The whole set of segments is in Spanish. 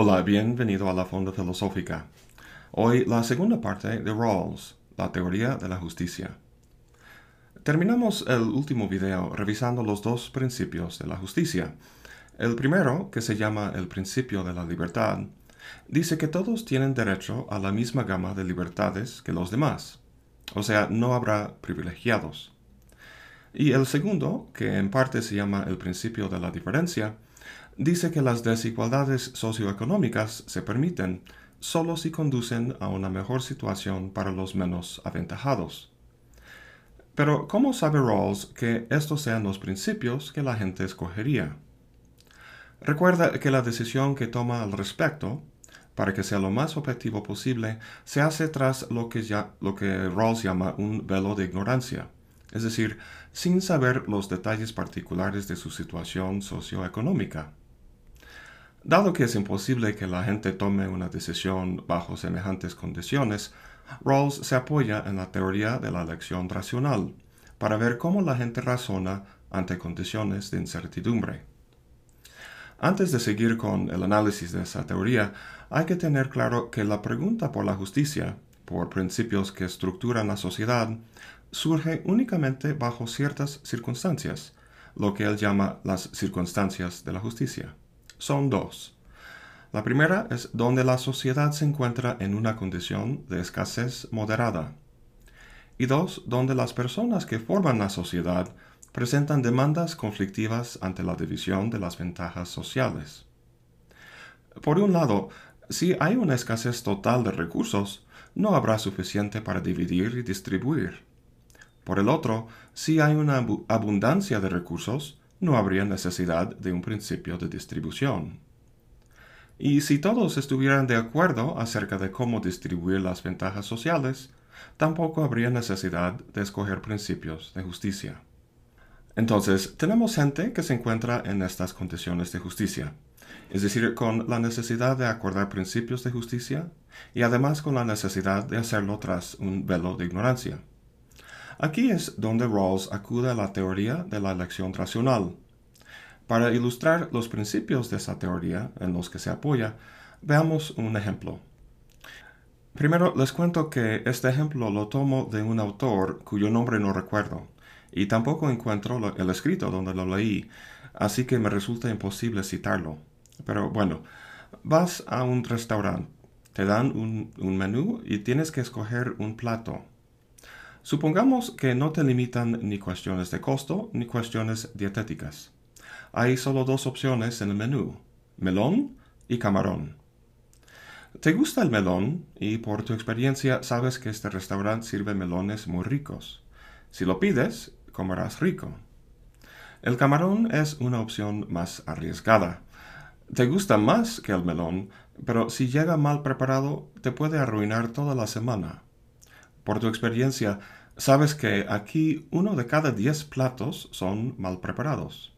Hola, bienvenido a la Fonda Filosófica. Hoy la segunda parte de Rawls, la teoría de la justicia. Terminamos el último video revisando los dos principios de la justicia. El primero, que se llama el principio de la libertad, dice que todos tienen derecho a la misma gama de libertades que los demás, o sea, no habrá privilegiados. Y el segundo, que en parte se llama el principio de la diferencia, dice que las desigualdades socioeconómicas se permiten solo si conducen a una mejor situación para los menos aventajados. Pero, ¿cómo sabe Rawls que estos sean los principios que la gente escogería? Recuerda que la decisión que toma al respecto, para que sea lo más objetivo posible, se hace tras lo que, Rawls llama un velo de ignorancia, es decir, sin saber los detalles particulares de su situación socioeconómica. Dado que es imposible que la gente tome una decisión bajo semejantes condiciones, Rawls se apoya en la teoría de la elección racional para ver cómo la gente razona ante condiciones de incertidumbre. Antes de seguir con el análisis de esa teoría, hay que tener claro que la pregunta por la justicia, por principios que estructuran la sociedad, surge únicamente bajo ciertas circunstancias, lo que él llama las circunstancias de la justicia son dos. La primera es donde la sociedad se encuentra en una condición de escasez moderada. Y dos, donde las personas que forman la sociedad presentan demandas conflictivas ante la división de las ventajas sociales. Por un lado, si hay una escasez total de recursos, no habrá suficiente para dividir y distribuir. Por el otro, si hay una abundancia de recursos, no habría necesidad de un principio de distribución. Y si todos estuvieran de acuerdo acerca de cómo distribuir las ventajas sociales, tampoco habría necesidad de escoger principios de justicia. Entonces, tenemos gente que se encuentra en estas condiciones de justicia, es decir, con la necesidad de acordar principios de justicia y además con la necesidad de hacerlo tras un velo de ignorancia. Aquí es donde Rawls acude a la teoría de la elección racional. Para ilustrar los principios de esa teoría en los que se apoya, veamos un ejemplo. Primero les cuento que este ejemplo lo tomo de un autor cuyo nombre no recuerdo, y tampoco encuentro el escrito donde lo leí, así que me resulta imposible citarlo. Pero bueno, vas a un restaurante, te dan un, menú y tienes que escoger un plato. Supongamos que no te limitan ni cuestiones de costo ni cuestiones dietéticas. Hay solo dos opciones en el menú, melón y camarón. ¿Te gusta el melón? Y por tu experiencia sabes que este restaurante sirve melones muy ricos. Si lo pides, comerás rico. El camarón es una opción más arriesgada. Te gusta más que el melón, pero si llega mal preparado, te puede arruinar toda la semana. Por tu experiencia, sabes que aquí uno de cada diez platos son mal preparados.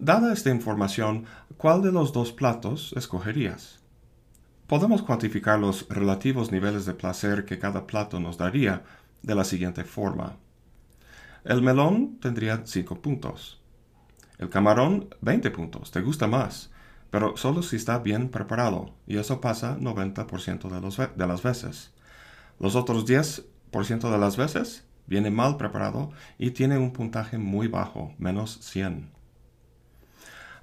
Dada esta información, ¿cuál de los dos platos escogerías? Podemos cuantificar los relativos niveles de placer que cada plato nos daría de la siguiente forma. El melón tendría 5 puntos. El camarón 20 puntos, te gusta más, pero solo si está bien preparado, y eso pasa 90% de, de las veces. Los otros 10% de las veces viene mal preparado y tiene un puntaje muy bajo, menos 100.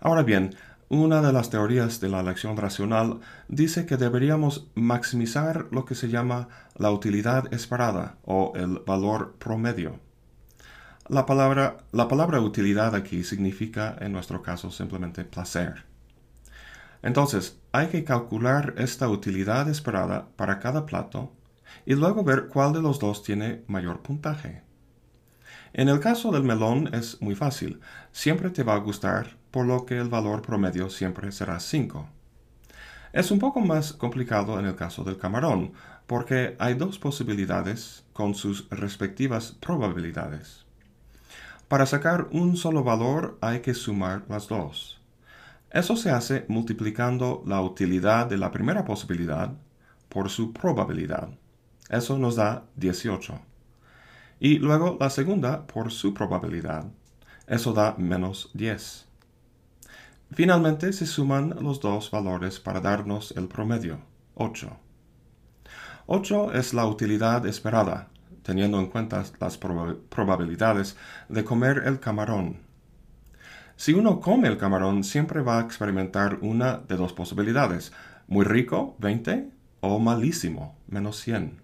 Ahora bien, una de las teorías de la elección racional dice que deberíamos maximizar lo que se llama la utilidad esperada o el valor promedio. La palabra, la palabra utilidad aquí significa en nuestro caso simplemente placer. Entonces, hay que calcular esta utilidad esperada para cada plato y luego ver cuál de los dos tiene mayor puntaje. En el caso del melón es muy fácil, siempre te va a gustar, por lo que el valor promedio siempre será 5. Es un poco más complicado en el caso del camarón, porque hay dos posibilidades con sus respectivas probabilidades. Para sacar un solo valor hay que sumar las dos. Eso se hace multiplicando la utilidad de la primera posibilidad por su probabilidad. Eso nos da 18. y luego la segunda por su probabilidad. Eso da menos 10. Finalmente se suman los dos valores para darnos el promedio, 8. 8 es la utilidad esperada, teniendo en cuenta las probabilidades de comer el camarón. Si uno come el camarón, siempre va a experimentar una de dos posibilidades, muy rico, 20, o malísimo, menos 100.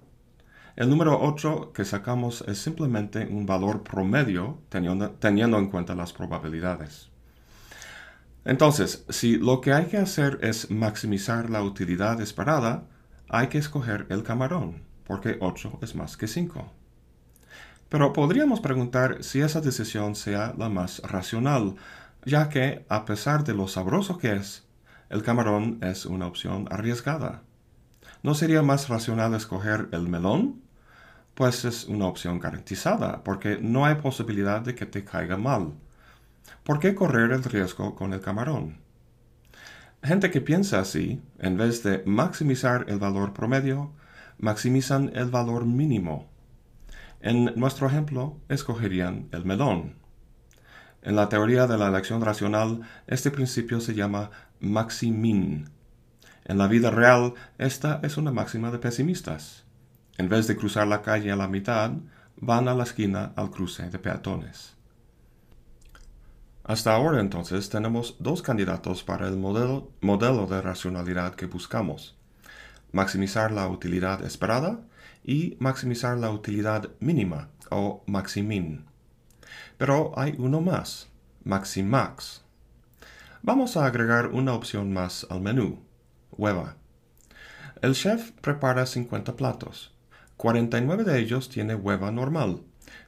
El número 8 que sacamos es simplemente un valor promedio teniendo, teniendo, en cuenta las probabilidades. Entonces, si lo que hay que hacer es maximizar la utilidad esperada, hay que escoger el camarón, porque 8 es más que 5. Pero podríamos preguntar si esa decisión sea la más racional, ya que, a pesar de lo sabroso que es, el camarón es una opción arriesgada. ¿No sería más racional escoger el melón? Pues es una opción garantizada, porque no hay posibilidad de que te caiga mal. ¿Por qué correr el riesgo con el camarón? Gente que piensa así, en vez de maximizar el valor promedio, maximizan el valor mínimo. En nuestro ejemplo, escogerían el melón. En la teoría de la elección racional, este principio se llama maximin. En la vida real, esta es una máxima de pesimistas. En vez de cruzar la calle a la mitad, van a la esquina al cruce de peatones. Hasta ahora entonces tenemos dos candidatos para el modelo, modelo de racionalidad que buscamos. Maximizar la utilidad esperada y maximizar la utilidad mínima o maximin. Pero hay uno más, maximax. Vamos a agregar una opción más al menú, hueva. El chef prepara 50 platos. 49 de ellos tiene hueva normal,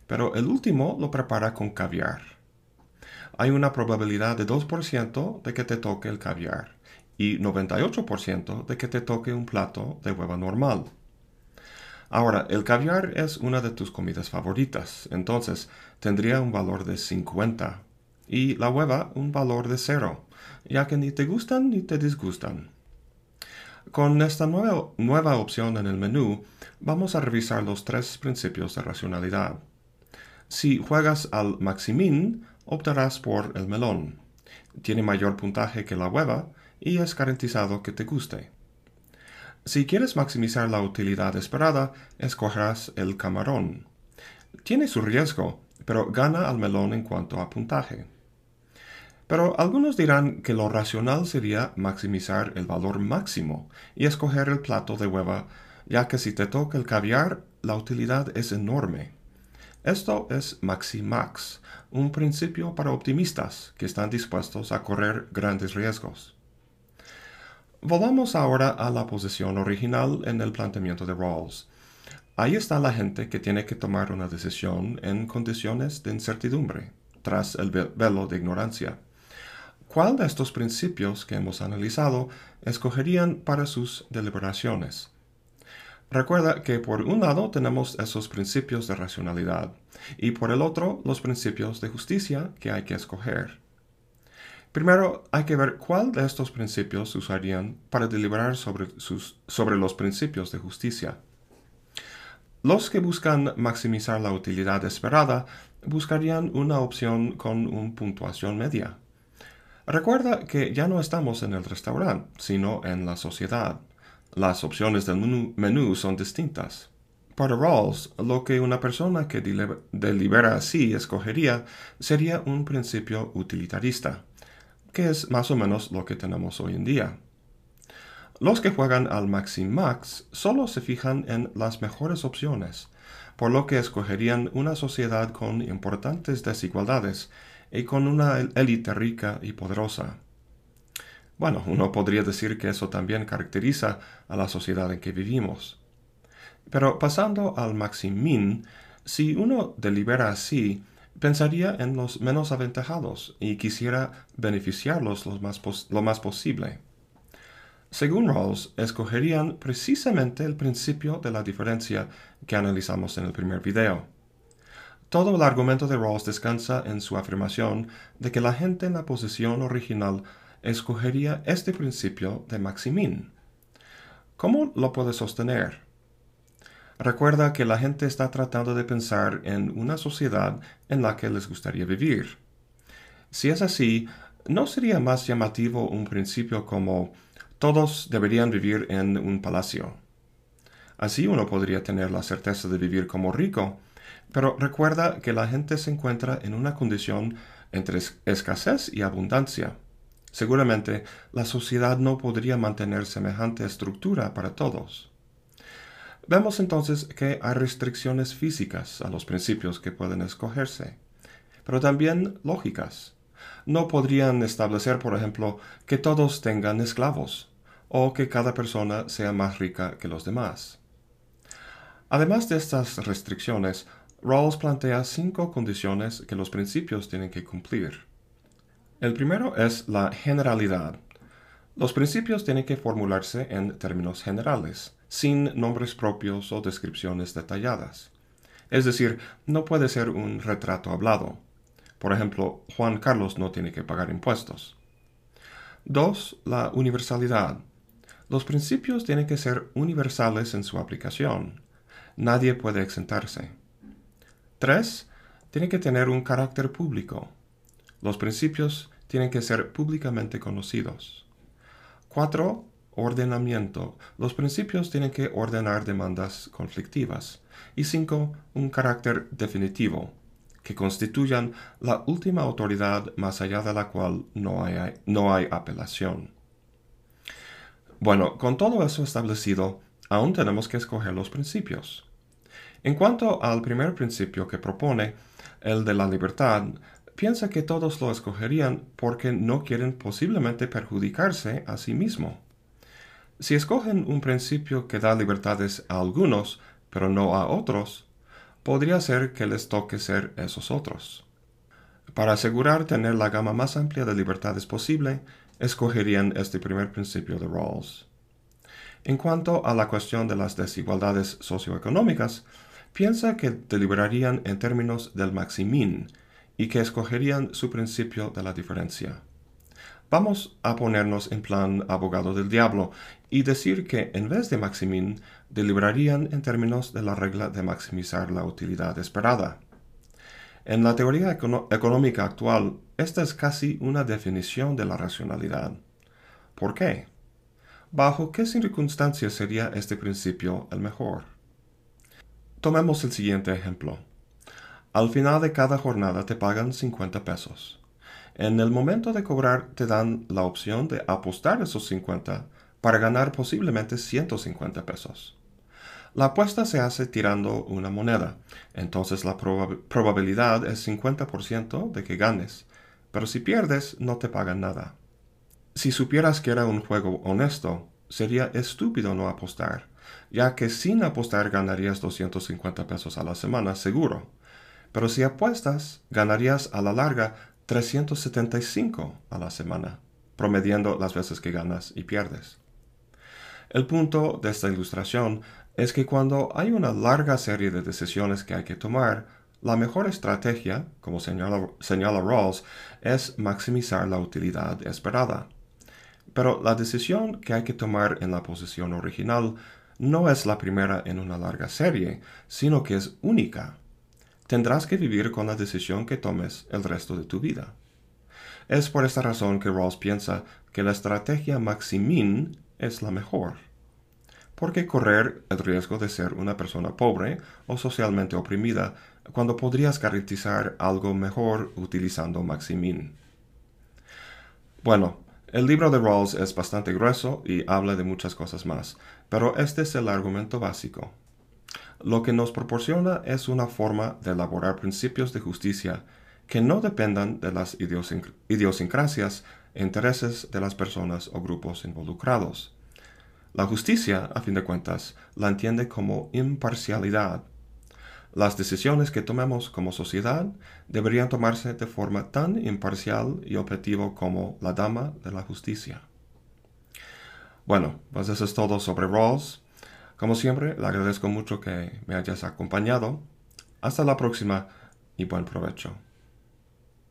pero el último lo prepara con caviar. Hay una probabilidad de 2% de que te toque el caviar y 98% de que te toque un plato de hueva normal. Ahora, el caviar es una de tus comidas favoritas, entonces tendría un valor de 50 y la hueva un valor de cero, ya que ni te gustan ni te disgustan. Con esta nueva, nueva opción en el menú, vamos a revisar los tres principios de racionalidad. Si juegas al maximin, optarás por el melón. Tiene mayor puntaje que la hueva y es garantizado que te guste. Si quieres maximizar la utilidad esperada, escogerás el camarón. Tiene su riesgo, pero gana al melón en cuanto a puntaje. Pero algunos dirán que lo racional sería maximizar el valor máximo y escoger el plato de hueva, ya que si te toca el caviar, la utilidad es enorme. Esto es Maximax, un principio para optimistas que están dispuestos a correr grandes riesgos. Volvamos ahora a la posición original en el planteamiento de Rawls. Ahí está la gente que tiene que tomar una decisión en condiciones de incertidumbre, tras el velo de ignorancia. ¿Cuál de estos principios que hemos analizado escogerían para sus deliberaciones? Recuerda que por un lado tenemos esos principios de racionalidad y por el otro los principios de justicia que hay que escoger. Primero hay que ver cuál de estos principios usarían para deliberar sobre, los principios de justicia. Los que buscan maximizar la utilidad esperada buscarían una opción con una puntuación media. Recuerda que ya no estamos en el restaurante, sino en la sociedad. Las opciones del menú, son distintas. Para Rawls, lo que una persona que delibera así escogería sería un principio utilitarista, que es más o menos lo que tenemos hoy en día. Los que juegan al Max solo se fijan en las mejores opciones, por lo que escogerían una sociedad con importantes desigualdades y con una élite rica y poderosa. Bueno, uno podría decir que eso también caracteriza a la sociedad en que vivimos. Pero pasando al maximin, si uno delibera así, pensaría en los menos aventajados y quisiera beneficiarlos lo más, lo más posible. Según Rawls, escogerían precisamente el principio de la diferencia que analizamos en el primer video. Todo el argumento de Rawls descansa en su afirmación de que la gente en la posición original escogería este principio de Maximin. ¿Cómo lo puede sostener? Recuerda que la gente está tratando de pensar en una sociedad en la que les gustaría vivir. Si es así, ¿no sería más llamativo un principio como todos deberían vivir en un palacio? Así uno podría tener la certeza de vivir como rico, pero recuerda que la gente se encuentra en una condición entre escasez y abundancia. Seguramente la sociedad no podría mantener semejante estructura para todos. Vemos entonces que hay restricciones físicas a los principios que pueden escogerse, pero también lógicas. No podrían establecer, por ejemplo, que todos tengan esclavos, o que cada persona sea más rica que los demás. Además de estas restricciones, Rawls plantea cinco condiciones que los principios tienen que cumplir. El primero es la generalidad. Los principios tienen que formularse en términos generales, sin nombres propios o descripciones detalladas. Es decir, no puede ser un retrato hablado. Por ejemplo, Juan Carlos no tiene que pagar impuestos. 2. La universalidad. Los principios tienen que ser universales en su aplicación. Nadie puede exentarse. 3. Tiene que tener un carácter público. Los principios tienen que ser públicamente conocidos. 4. Ordenamiento. Los principios tienen que ordenar demandas conflictivas. Y 5. Un carácter definitivo, que constituyan la última autoridad más allá de la cual no hay, no hay apelación. Bueno, con todo eso establecido, aún tenemos que escoger los principios. En cuanto al primer principio que propone, el de la libertad, piensa que todos lo escogerían porque no quieren posiblemente perjudicarse a sí mismo. Si escogen un principio que da libertades a algunos, pero no a otros, podría ser que les toque ser esos otros. Para asegurar tener la gama más amplia de libertades posible, escogerían este primer principio de Rawls. En cuanto a la cuestión de las desigualdades socioeconómicas, piensa que deliberarían en términos del maximín y que escogerían su principio de la diferencia. Vamos a ponernos en plan abogado del diablo y decir que en vez de maximín deliberarían en términos de la regla de maximizar la utilidad esperada. En la teoría económica actual, esta es casi una definición de la racionalidad. ¿Por qué? ¿Bajo qué circunstancias sería este principio el mejor? Tomemos el siguiente ejemplo. Al final de cada jornada te pagan 50 pesos. En el momento de cobrar te dan la opción de apostar esos 50 para ganar posiblemente 150 pesos. La apuesta se hace tirando una moneda, entonces la probabilidad es 50% de que ganes, pero si pierdes no te pagan nada. Si supieras que era un juego honesto, sería estúpido no apostar, ya que sin apostar ganarías 250 pesos a la semana seguro. Pero si apuestas, ganarías a la larga 375 a la semana, promediando las veces que ganas y pierdes. El punto de esta ilustración es que cuando hay una larga serie de decisiones que hay que tomar, la mejor estrategia, como señala, señala Rawls, es maximizar la utilidad esperada. Pero la decisión que hay que tomar en la posición original no es la primera en una larga serie, sino que es única. Tendrás que vivir con la decisión que tomes el resto de tu vida. Es por esta razón que Rawls piensa que la estrategia maximín es la mejor. ¿Por qué correr el riesgo de ser una persona pobre o socialmente oprimida cuando podrías garantizar algo mejor utilizando maximín? Bueno, el libro de Rawls es bastante grueso y habla de muchas cosas más, pero este es el argumento básico. Lo que nos proporciona es una forma de elaborar principios de justicia que no dependan de las idiosincrasias e intereses de las personas o grupos involucrados. La justicia, a fin de cuentas, la entiende como imparcialidad las decisiones que tomemos como sociedad deberían tomarse de forma tan imparcial y objetivo como la dama de la justicia. Bueno, pues eso es todo sobre Rawls. Como siempre, le agradezco mucho que me hayas acompañado. Hasta la próxima y buen provecho.